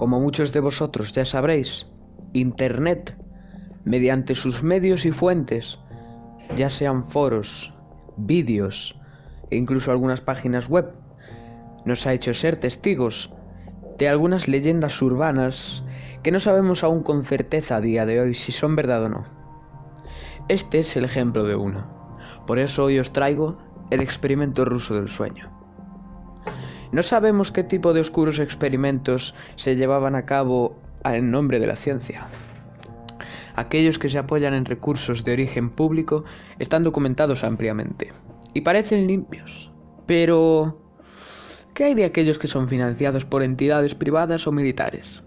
como muchos de vosotros ya sabréis, Internet, mediante sus medios y fuentes, ya sean foros, vídeos e incluso algunas páginas web, nos ha hecho ser testigos de algunas leyendas urbanas que no sabemos aún con certeza a día de hoy si son verdad o no. Este es el ejemplo de una. Por eso hoy os traigo el experimento ruso del sueño. No sabemos qué tipo de oscuros experimentos se llevaban a cabo en nombre de la ciencia. Aquellos que se apoyan en recursos de origen público están documentados ampliamente y parecen limpios. Pero, ¿qué hay de aquellos que son financiados por entidades privadas o militares?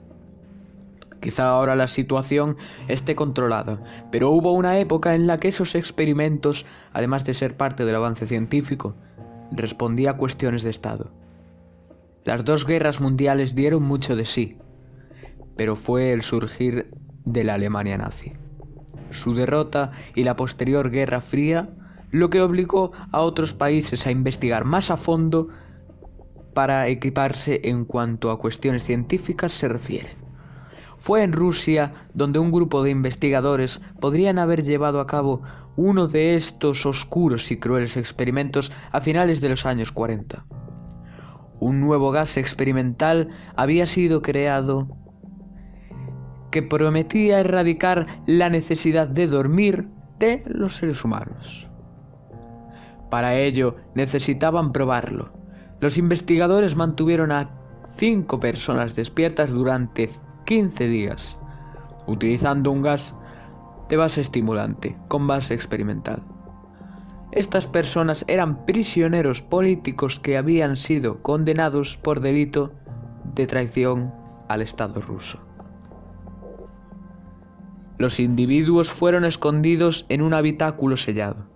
Quizá ahora la situación esté controlada, pero hubo una época en la que esos experimentos, además de ser parte del avance científico, respondía a cuestiones de Estado. Las dos guerras mundiales dieron mucho de sí, pero fue el surgir de la Alemania nazi. Su derrota y la posterior Guerra Fría lo que obligó a otros países a investigar más a fondo para equiparse en cuanto a cuestiones científicas se refiere. Fue en Rusia donde un grupo de investigadores podrían haber llevado a cabo uno de estos oscuros y crueles experimentos a finales de los años 40. Un nuevo gas experimental había sido creado que prometía erradicar la necesidad de dormir de los seres humanos. Para ello necesitaban probarlo. Los investigadores mantuvieron a cinco personas despiertas durante 15 días, utilizando un gas de base estimulante con base experimental. Estas personas eran prisioneros políticos que habían sido condenados por delito de traición al Estado ruso. Los individuos fueron escondidos en un habitáculo sellado,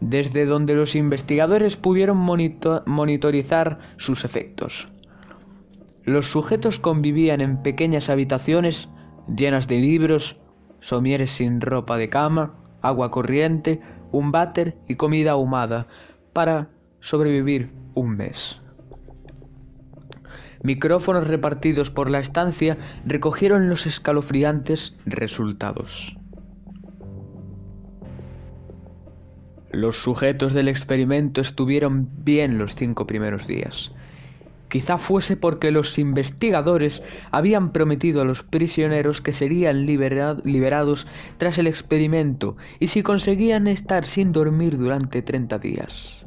desde donde los investigadores pudieron monitorizar sus efectos. Los sujetos convivían en pequeñas habitaciones llenas de libros, somieres sin ropa de cama, agua corriente, un váter y comida ahumada para sobrevivir un mes. Micrófonos repartidos por la estancia recogieron los escalofriantes resultados. Los sujetos del experimento estuvieron bien los cinco primeros días. Quizá fuese porque los investigadores habían prometido a los prisioneros que serían liberados tras el experimento y si conseguían estar sin dormir durante 30 días.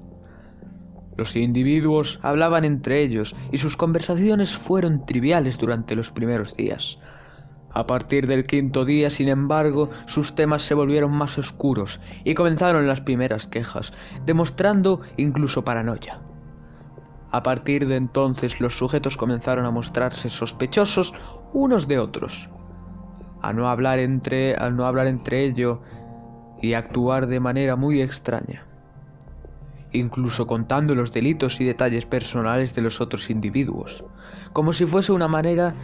Los individuos hablaban entre ellos y sus conversaciones fueron triviales durante los primeros días. A partir del quinto día, sin embargo, sus temas se volvieron más oscuros y comenzaron las primeras quejas, demostrando incluso paranoia. A partir de entonces los sujetos comenzaron a mostrarse sospechosos unos de otros, a no hablar entre, al no hablar entre ellos y actuar de manera muy extraña, incluso contando los delitos y detalles personales de los otros individuos, como si fuese una manera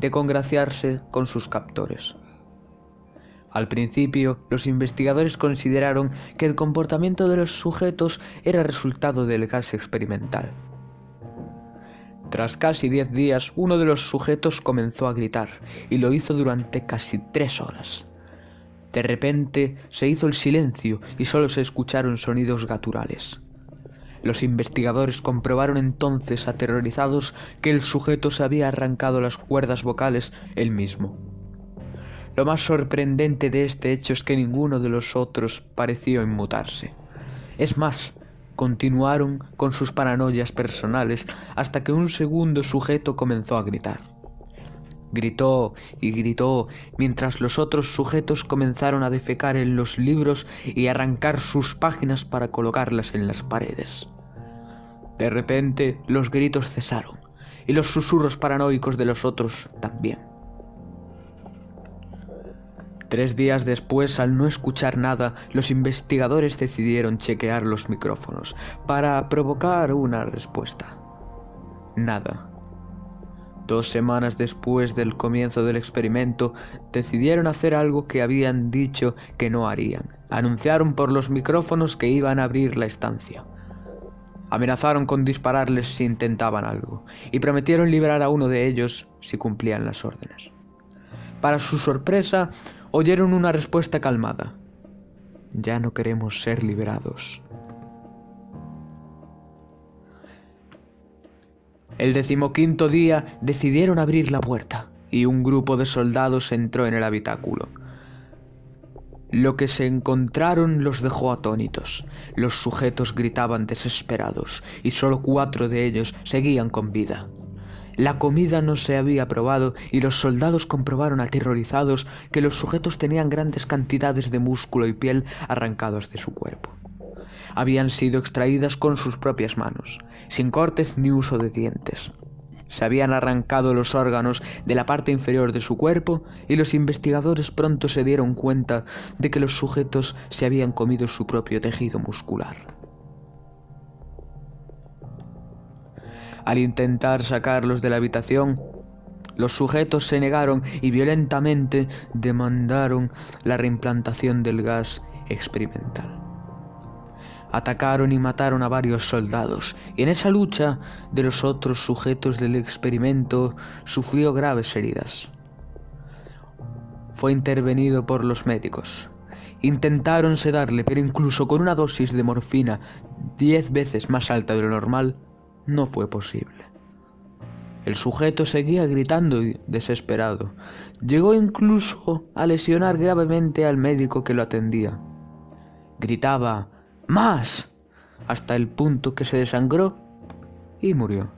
de congraciarse con sus captores. Al principio, los investigadores consideraron que el comportamiento de los sujetos era resultado del gas experimental. Tras casi diez días, uno de los sujetos comenzó a gritar, y lo hizo durante casi tres horas. De repente se hizo el silencio y solo se escucharon sonidos gaturales. Los investigadores comprobaron entonces, aterrorizados, que el sujeto se había arrancado las cuerdas vocales él mismo. Lo más sorprendente de este hecho es que ninguno de los otros pareció inmutarse. Es más, continuaron con sus paranoias personales hasta que un segundo sujeto comenzó a gritar. Gritó y gritó mientras los otros sujetos comenzaron a defecar en los libros y arrancar sus páginas para colocarlas en las paredes. De repente los gritos cesaron y los susurros paranoicos de los otros también. Tres días después, al no escuchar nada, los investigadores decidieron chequear los micrófonos para provocar una respuesta. Nada. Dos semanas después del comienzo del experimento, decidieron hacer algo que habían dicho que no harían. Anunciaron por los micrófonos que iban a abrir la estancia. Amenazaron con dispararles si intentaban algo, y prometieron liberar a uno de ellos si cumplían las órdenes. Para su sorpresa, oyeron una respuesta calmada. Ya no queremos ser liberados. El decimoquinto día decidieron abrir la puerta y un grupo de soldados entró en el habitáculo. Lo que se encontraron los dejó atónitos. Los sujetos gritaban desesperados y solo cuatro de ellos seguían con vida. La comida no se había probado y los soldados comprobaron aterrorizados que los sujetos tenían grandes cantidades de músculo y piel arrancados de su cuerpo. Habían sido extraídas con sus propias manos, sin cortes ni uso de dientes. Se habían arrancado los órganos de la parte inferior de su cuerpo y los investigadores pronto se dieron cuenta de que los sujetos se habían comido su propio tejido muscular. Al intentar sacarlos de la habitación, los sujetos se negaron y violentamente demandaron la reimplantación del gas experimental atacaron y mataron a varios soldados, y en esa lucha de los otros sujetos del experimento sufrió graves heridas. Fue intervenido por los médicos. Intentaron sedarle, pero incluso con una dosis de morfina diez veces más alta de lo normal, no fue posible. El sujeto seguía gritando y desesperado. Llegó incluso a lesionar gravemente al médico que lo atendía. Gritaba, más, hasta el punto que se desangró y murió.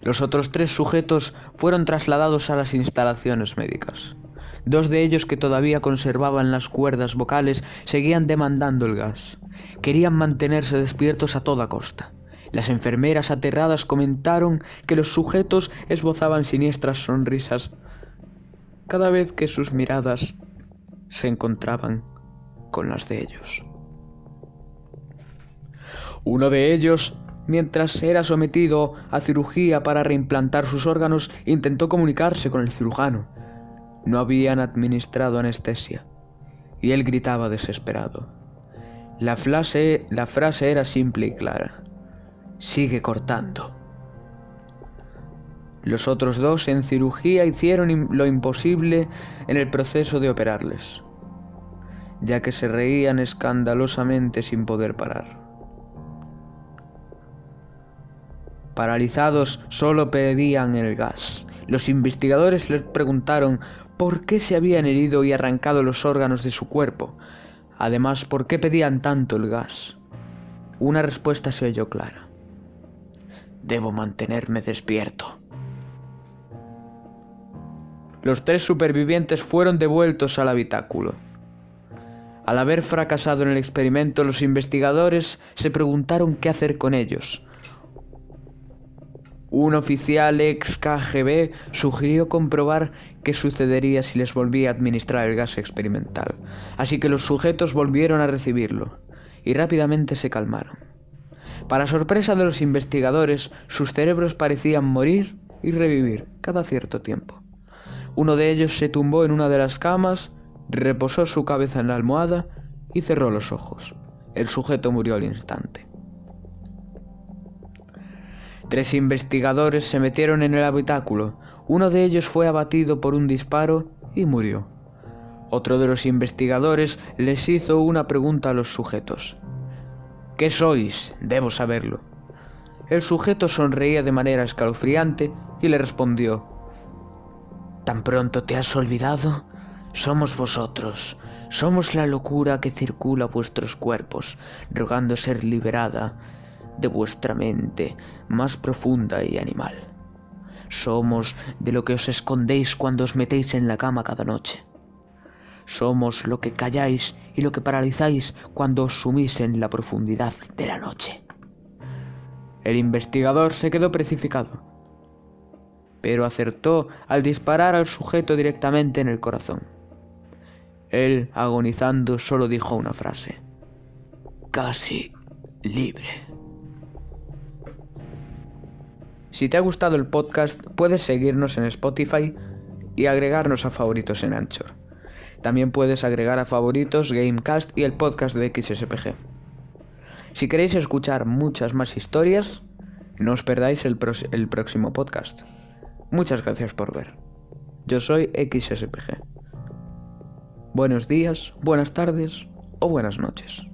Los otros tres sujetos fueron trasladados a las instalaciones médicas. Dos de ellos que todavía conservaban las cuerdas vocales seguían demandando el gas. Querían mantenerse despiertos a toda costa. Las enfermeras aterradas comentaron que los sujetos esbozaban siniestras sonrisas cada vez que sus miradas se encontraban con las de ellos. Uno de ellos, mientras era sometido a cirugía para reimplantar sus órganos, intentó comunicarse con el cirujano. No habían administrado anestesia, y él gritaba desesperado. La frase, era simple y clara. Sigue cortando. Los otros dos en cirugía hicieron lo imposible en el proceso de operarles ya que se reían escandalosamente sin poder parar. Paralizados solo pedían el gas. Los investigadores les preguntaron por qué se habían herido y arrancado los órganos de su cuerpo. Además, por qué pedían tanto el gas. Una respuesta se oyó clara. Debo mantenerme despierto. Los tres supervivientes fueron devueltos al habitáculo. Al haber fracasado en el experimento, los investigadores se preguntaron qué hacer con ellos. Un oficial ex KGB sugirió comprobar qué sucedería si les volvía a administrar el gas experimental, así que los sujetos volvieron a recibirlo y rápidamente se calmaron. Para sorpresa de los investigadores, sus cerebros parecían morir y revivir cada cierto tiempo. Uno de ellos se tumbó en una de las camas reposó su cabeza en la almohada y cerró los ojos. El sujeto murió al instante. Tres investigadores se metieron en el habitáculo. Uno de ellos fue abatido por un disparo y murió. Otro de los investigadores les hizo una pregunta a los sujetos. ¿Qué sois? Debo saberlo. El sujeto sonreía de manera escalofriante y le respondió. ¿Tan pronto te has olvidado? Somos vosotros, somos la locura que circula vuestros cuerpos, rogando ser liberada de vuestra mente más profunda y animal. Somos de lo que os escondéis cuando os metéis en la cama cada noche. Somos lo que calláis y lo que paralizáis cuando os sumís en la profundidad de la noche. El investigador se quedó precificado, pero acertó al disparar al sujeto directamente en el corazón. Él, agonizando, solo dijo una frase. Casi libre. Si te ha gustado el podcast, puedes seguirnos en Spotify y agregarnos a favoritos en Anchor. También puedes agregar a favoritos Gamecast y el podcast de XSPG. Si queréis escuchar muchas más historias, no os perdáis el, el próximo podcast. Muchas gracias por ver. Yo soy XSPG. Buenos días, buenas tardes o buenas noches.